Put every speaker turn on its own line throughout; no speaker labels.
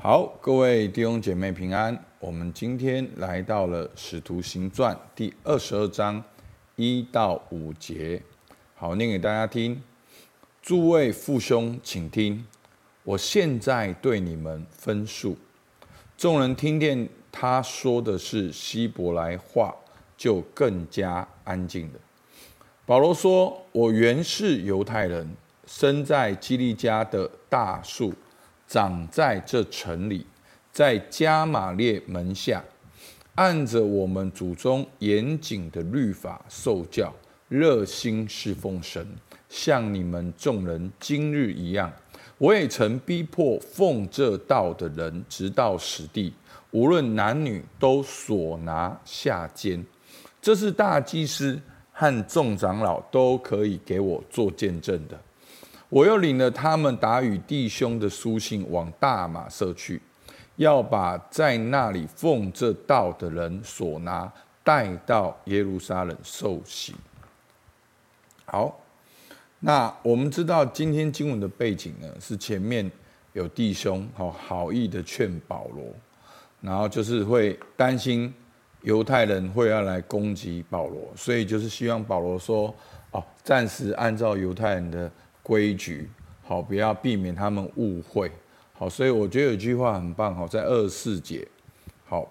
好，各位弟兄姐妹平安。我们今天来到了《使徒行传》第二十二章一到五节。好，念给大家听。诸位父兄，请听，我现在对你们分述。众人听见他说的是希伯来话，就更加安静了。保罗说：“我原是犹太人，生在基利家的大树。”长在这城里，在加玛列门下，按着我们祖宗严谨的律法受教，热心侍奉神，像你们众人今日一样。我也曾逼迫奉这道的人，直到死地，无论男女，都所拿下监。这是大祭司和众长老都可以给我做见证的。我又领了他们打与弟兄的书信，往大马色去，要把在那里奉这道的人所拿带到耶路撒冷受洗。好，那我们知道今天经文的背景呢，是前面有弟兄好好意的劝保罗，然后就是会担心犹太人会要来攻击保罗，所以就是希望保罗说哦，暂时按照犹太人的。规矩好，不要避免他们误会好，所以我觉得有句话很棒好，在二十四节好，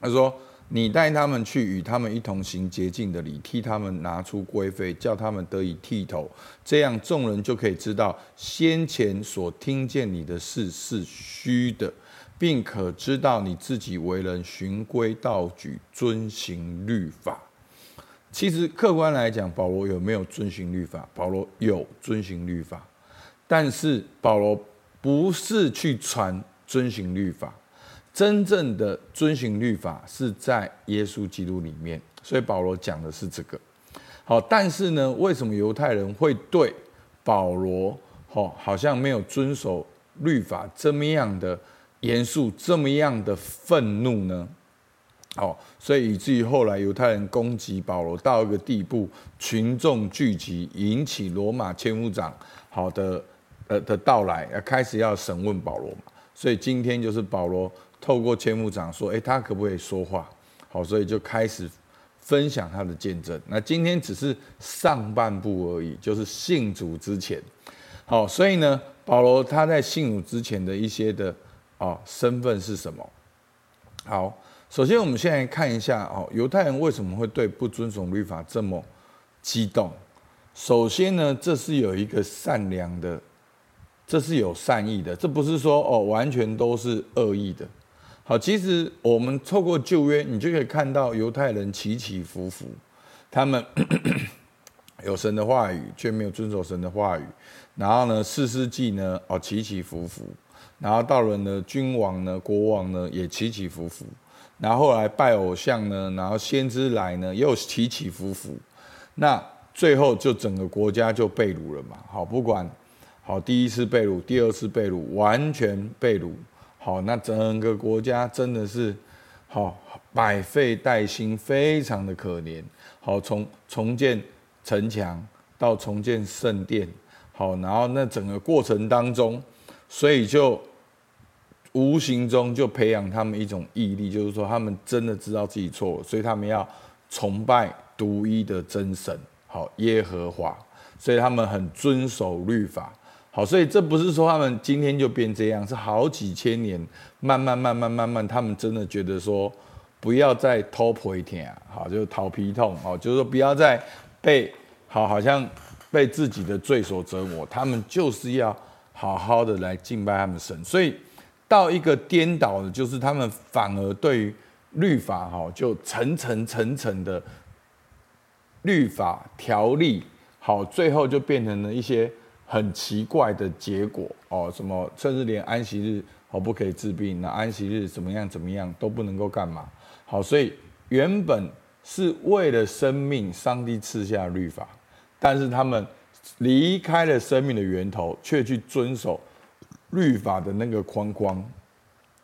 他说：“你带他们去，与他们一同行洁净的礼，替他们拿出规费，叫他们得以剃头，这样众人就可以知道先前所听见你的事是虚的，并可知道你自己为人循规蹈矩，遵行律法。”其实客观来讲，保罗有没有遵循律法？保罗有遵循律法，但是保罗不是去传遵循律法，真正的遵循律法是在耶稣基督里面。所以保罗讲的是这个。好，但是呢，为什么犹太人会对保罗好好像没有遵守律法这么样的严肃，这么样的愤怒呢？哦，所以以至于后来犹太人攻击保罗到一个地步，群众聚集，引起罗马千夫长好的呃的到来，要开始要审问保罗嘛。所以今天就是保罗透过千夫长说，诶，他可不可以说话？好，所以就开始分享他的见证。那今天只是上半部而已，就是信主之前。好，所以呢，保罗他在信主之前的一些的啊身份是什么？好。首先，我们现在看一下哦，犹太人为什么会对不遵守律法这么激动？首先呢，这是有一个善良的，这是有善意的，这不是说哦完全都是恶意的。好，其实我们透过旧约，你就可以看到犹太人起起伏伏，他们 有神的话语，却没有遵守神的话语。然后呢，四世纪呢，哦起起伏伏，然后到了呢，君王呢，国王呢，也起起伏伏。然后后来拜偶像呢，然后先知来呢，又起起伏伏，那最后就整个国家就被掳了嘛。好，不管好第一次被掳，第二次被掳，完全被掳。好，那整个国家真的是好百废待兴，非常的可怜。好，从重建城墙到重建圣殿，好，然后那整个过程当中，所以就。无形中就培养他们一种毅力，就是说他们真的知道自己错了，所以他们要崇拜独一的真神，好耶和华，所以他们很遵守律法，好，所以这不是说他们今天就变这样，是好几千年，慢慢慢慢慢慢，他们真的觉得说不要再偷皮天，好，就是讨皮痛，哦，就是说不要再被好，好像被自己的罪所折磨，他们就是要好好的来敬拜他们神，所以。到一个颠倒的，就是他们反而对于律法哈，就层层层层的律法条例，好，最后就变成了一些很奇怪的结果哦，什么甚至连安息日哦不可以治病，那安息日怎么样怎么样都不能够干嘛，好，所以原本是为了生命，上帝赐下律法，但是他们离开了生命的源头，却去遵守。律法的那个框框，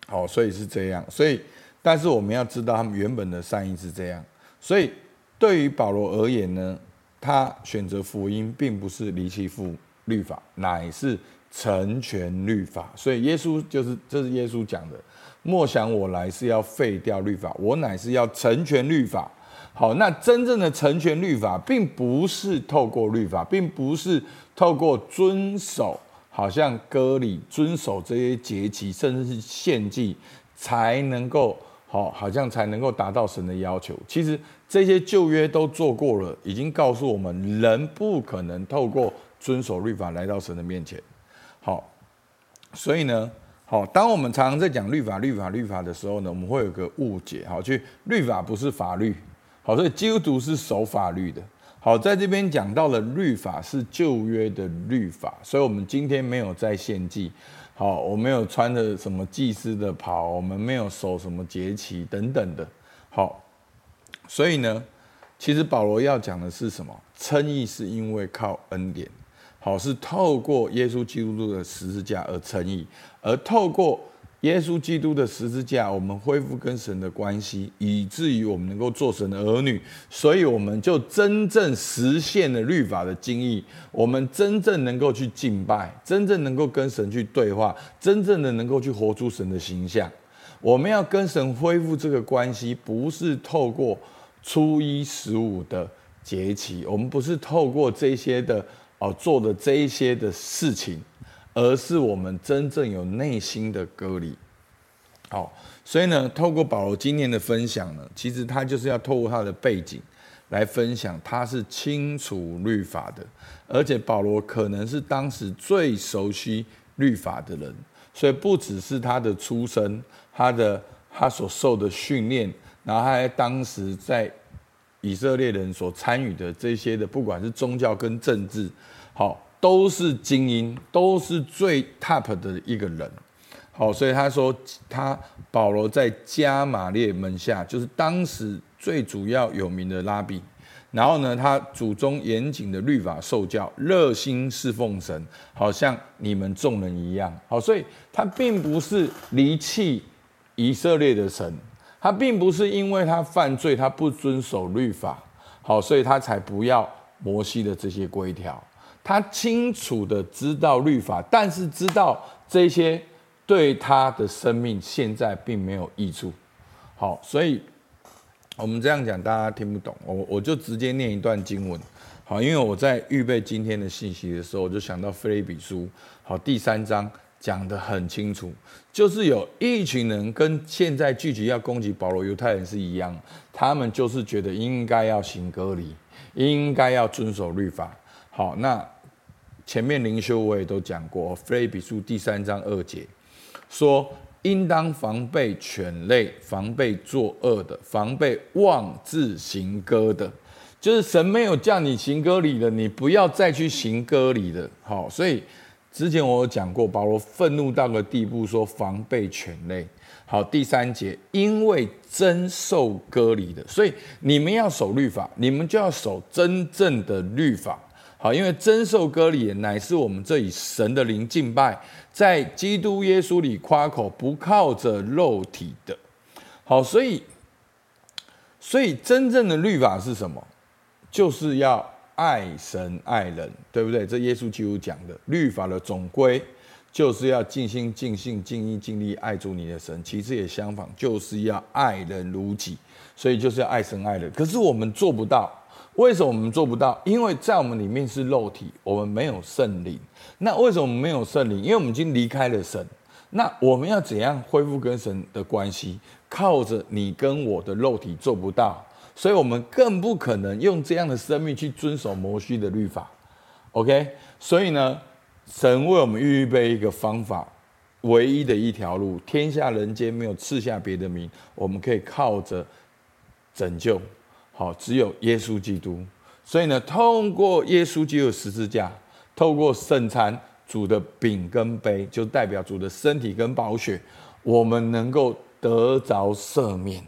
好，所以是这样。所以，但是我们要知道，他们原本的善意是这样。所以，对于保罗而言呢，他选择福音，并不是离弃父律法，乃是成全律法。所以耶稣就是，这是耶稣讲的。莫想我来是要废掉律法，我乃是要成全律法。好，那真正的成全律法，并不是透过律法，并不是透过遵守，好像割礼、遵守这些节期，甚至是献祭，才能够好，好像才能够达到神的要求。其实这些旧约都做过了，已经告诉我们，人不可能透过遵守律法来到神的面前。好，所以呢，好，当我们常常在讲律法、律法、律法的时候呢，我们会有个误解，好，去律法不是法律。好，所以基督徒是守法律的。好，在这边讲到了律法是旧约的律法，所以我们今天没有在献祭。好，我没有穿着什么祭司的袍，我们没有守什么节期等等的。好，所以呢，其实保罗要讲的是什么？称义是因为靠恩典，好，是透过耶稣基督的十字架而称义，而透过。耶稣基督的十字架，我们恢复跟神的关系，以至于我们能够做神的儿女，所以我们就真正实现了律法的精义。我们真正能够去敬拜，真正能够跟神去对话，真正的能够去活出神的形象。我们要跟神恢复这个关系，不是透过初一十五的节期，我们不是透过这些的哦做的这一些的事情。而是我们真正有内心的隔离，好，所以呢，透过保罗今天的分享呢，其实他就是要透过他的背景来分享，他是清楚律法的，而且保罗可能是当时最熟悉律法的人，所以不只是他的出身，他的他所受的训练，然后他还当时在以色列人所参与的这些的，不管是宗教跟政治，好。都是精英，都是最 top 的一个人。好，所以他说他保罗在加玛列门下，就是当时最主要有名的拉比。然后呢，他祖宗严谨的律法受教，热心侍奉神，好像你们众人一样。好，所以他并不是离弃以色列的神，他并不是因为他犯罪，他不遵守律法，好，所以他才不要摩西的这些规条。他清楚的知道律法，但是知道这些对他的生命现在并没有益处。好，所以我们这样讲，大家听不懂，我我就直接念一段经文。好，因为我在预备今天的信息的时候，我就想到腓立比书，好，第三章讲得很清楚，就是有一群人跟现在聚集要攻击保罗犹太人是一样，他们就是觉得应该要行隔离，应该要遵守律法。好，那。前面灵修我也都讲过，腓立比书第三章二节说，应当防备犬类，防备作恶的，防备妄自行割的，就是神没有叫你行割礼的，你不要再去行割礼的。好，所以之前我有讲过，保罗愤怒到个地步，说防备犬类。好，第三节，因为真受割礼的，所以你们要守律法，你们就要守真正的律法。好，因为真受割礼乃是我们这以神的灵敬拜，在基督耶稣里夸口，不靠着肉体的。好，所以，所以真正的律法是什么？就是要爱神爱人，对不对？这耶稣基督讲的律法的总归，就是要尽心尽性尽意尽力爱主你的神。其次也相反，就是要爱人如己，所以就是要爱神爱人。可是我们做不到。为什么我们做不到？因为在我们里面是肉体，我们没有圣灵。那为什么没有圣灵？因为我们已经离开了神。那我们要怎样恢复跟神的关系？靠着你跟我的肉体做不到，所以我们更不可能用这样的生命去遵守摩西的律法。OK，所以呢，神为我们预备一个方法，唯一的一条路，天下人间没有赐下别的名，我们可以靠着拯救。好，只有耶稣基督，所以呢，通过耶稣基督十字架，透过圣餐，主的饼跟杯，就代表主的身体跟宝血，我们能够得着赦免。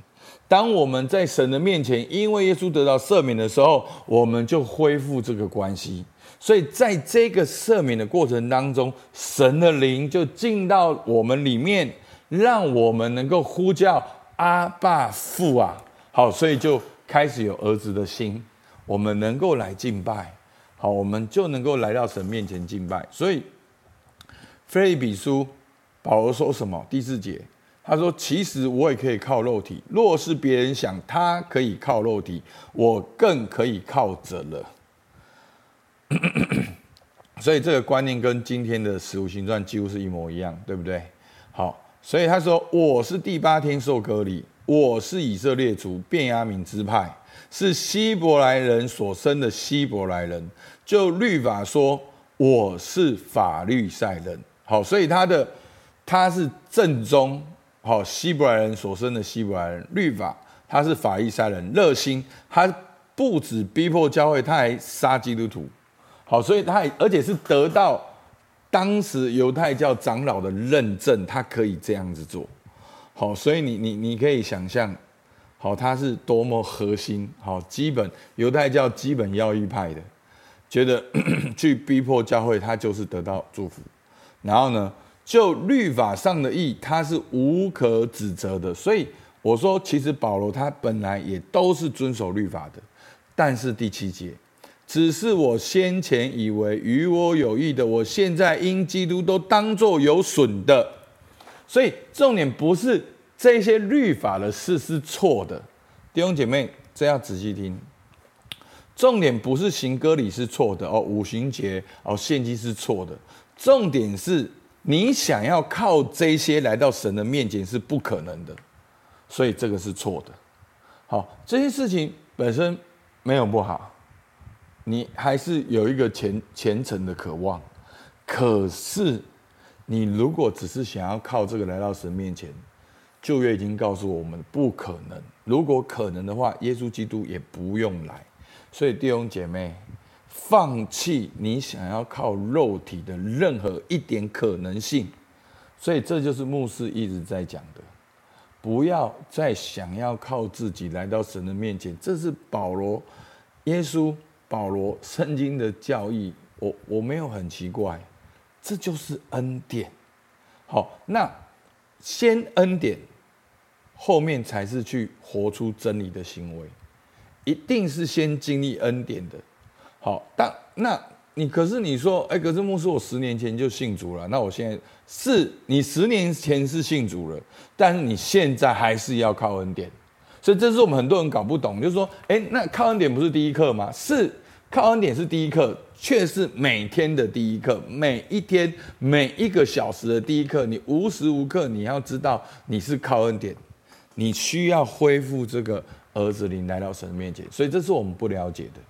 当我们在神的面前，因为耶稣得到赦免的时候，我们就恢复这个关系。所以在这个赦免的过程当中，神的灵就进到我们里面，让我们能够呼叫阿爸父啊。好，所以就。开始有儿子的心，我们能够来敬拜，好，我们就能够来到神面前敬拜。所以，腓立比书，保罗说什么？第四节，他说：“其实我也可以靠肉体。若是别人想他可以靠肉体，我更可以靠着了。”所以这个观念跟今天的《使徒行传》几乎是一模一样，对不对？好，所以他说：“我是第八天受隔离，我是以色列族便雅悯支派，是希伯来人所生的希伯来人。就律法说，我是法律赛人。好，所以他的他是正宗，好希伯来人所生的希伯来人。律法他是法意赛人，热心，他不止逼迫教会，他还杀基督徒。”好，所以他而且是得到当时犹太教长老的认证，他可以这样子做。好，所以你你你可以想象，好，他是多么核心，好，基本犹太教基本要义派的，觉得 去逼迫教会，他就是得到祝福。然后呢，就律法上的义，他是无可指责的。所以我说，其实保罗他本来也都是遵守律法的，但是第七节。只是我先前以为与我有益的，我现在因基督都当作有损的。所以重点不是这些律法的事是错的，弟兄姐妹，这要仔细听。重点不是行割礼是错的哦，五行节哦，献祭是错的。重点是你想要靠这些来到神的面前是不可能的，所以这个是错的。好，这些事情本身没有不好。你还是有一个虔虔诚的渴望，可是你如果只是想要靠这个来到神面前，旧约已经告诉我们不可能。如果可能的话，耶稣基督也不用来。所以弟兄姐妹，放弃你想要靠肉体的任何一点可能性。所以这就是牧师一直在讲的，不要再想要靠自己来到神的面前。这是保罗、耶稣。保罗圣经的教义，我我没有很奇怪，这就是恩典。好，那先恩典，后面才是去活出真理的行为，一定是先经历恩典的。好，但那你可是你说，哎，可是牧师，我十年前就信主了，那我现在是你十年前是信主了，但是你现在还是要靠恩典。所以这是我们很多人搞不懂，就是说，哎，那靠恩典不是第一课吗？是，靠恩典是第一课，却是每天的第一课，每一天每一个小时的第一课。你无时无刻你要知道你是靠恩典，你需要恢复这个儿子灵来到神面前。所以这是我们不了解的。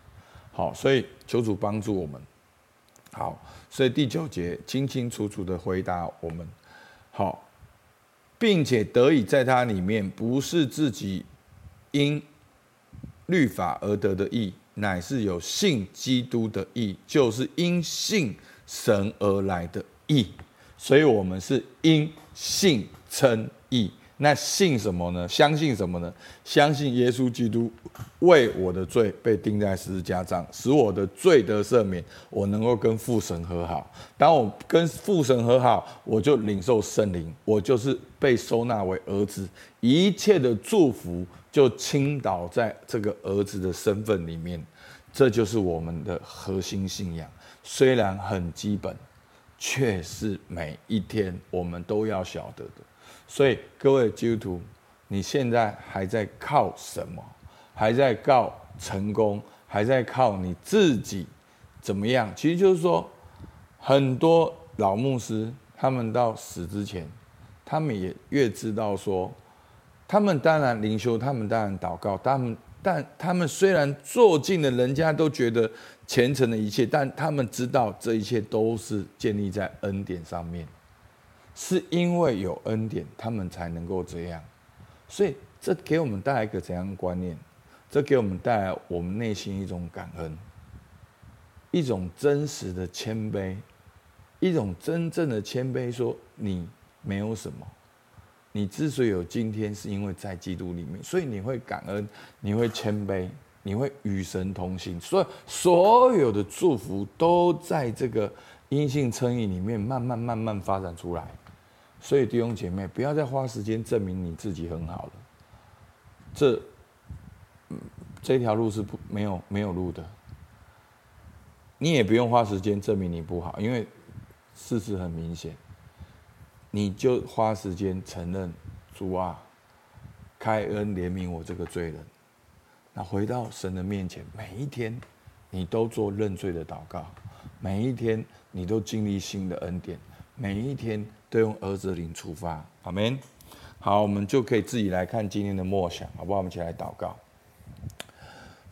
好，所以求主帮助我们。好，所以第九节清清楚楚的回答我们。好，并且得以在他里面，不是自己。因律法而得的义，乃是有信基督的义，就是因信神而来的义。所以，我们是因信称义。那信什么呢？相信什么呢？相信耶稣基督为我的罪被钉在十字架上，使我的罪得赦免，我能够跟父神和好。当我跟父神和好，我就领受圣灵，我就是被收纳为儿子，一切的祝福就倾倒在这个儿子的身份里面。这就是我们的核心信仰，虽然很基本，却是每一天我们都要晓得的。所以各位基督徒，你现在还在靠什么？还在靠成功？还在靠你自己？怎么样？其实就是说，很多老牧师他们到死之前，他们也越知道说，他们当然灵修，他们当然祷告，他们但他们虽然做尽了人家都觉得虔诚的一切，但他们知道这一切都是建立在恩典上面。是因为有恩典，他们才能够这样，所以这给我们带来一个怎样的观念？这给我们带来我们内心一种感恩，一种真实的谦卑，一种真正的谦卑。说你没有什么，你之所以有今天，是因为在基督里面，所以你会感恩，你会谦卑，你会与神同行。所以所有的祝福都在这个阴性称义里面慢慢慢慢发展出来。所以弟兄姐妹，不要再花时间证明你自己很好了。这，这条路是不没有没有路的。你也不用花时间证明你不好，因为事实很明显，你就花时间承认主啊，开恩怜悯我这个罪人。那回到神的面前，每一天你都做认罪的祷告，每一天你都经历新的恩典，每一天都用儿子灵出发。阿门。好，我们就可以自己来看今天的默想，好不好？我们一起来祷告。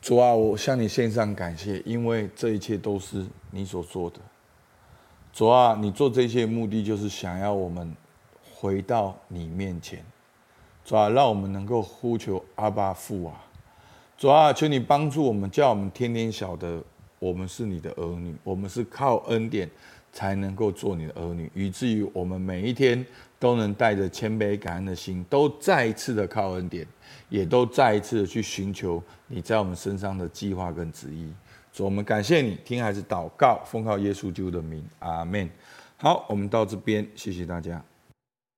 主啊，我向你献上感谢，因为这一切都是你所做的。主啊，你做这些目的就是想要我们回到你面前。主啊，让我们能够呼求阿爸父啊。主啊，求你帮助我们，叫我们天天晓得，我们是你的儿女，我们是靠恩典才能够做你的儿女，以至于我们每一天都能带着谦卑感恩的心，都再一次的靠恩典，也都再一次的去寻求你在我们身上的计划跟旨意。主，我们感谢你，听孩子祷告，奉靠耶稣基督的名，阿门。好，我们到这边，谢谢大家。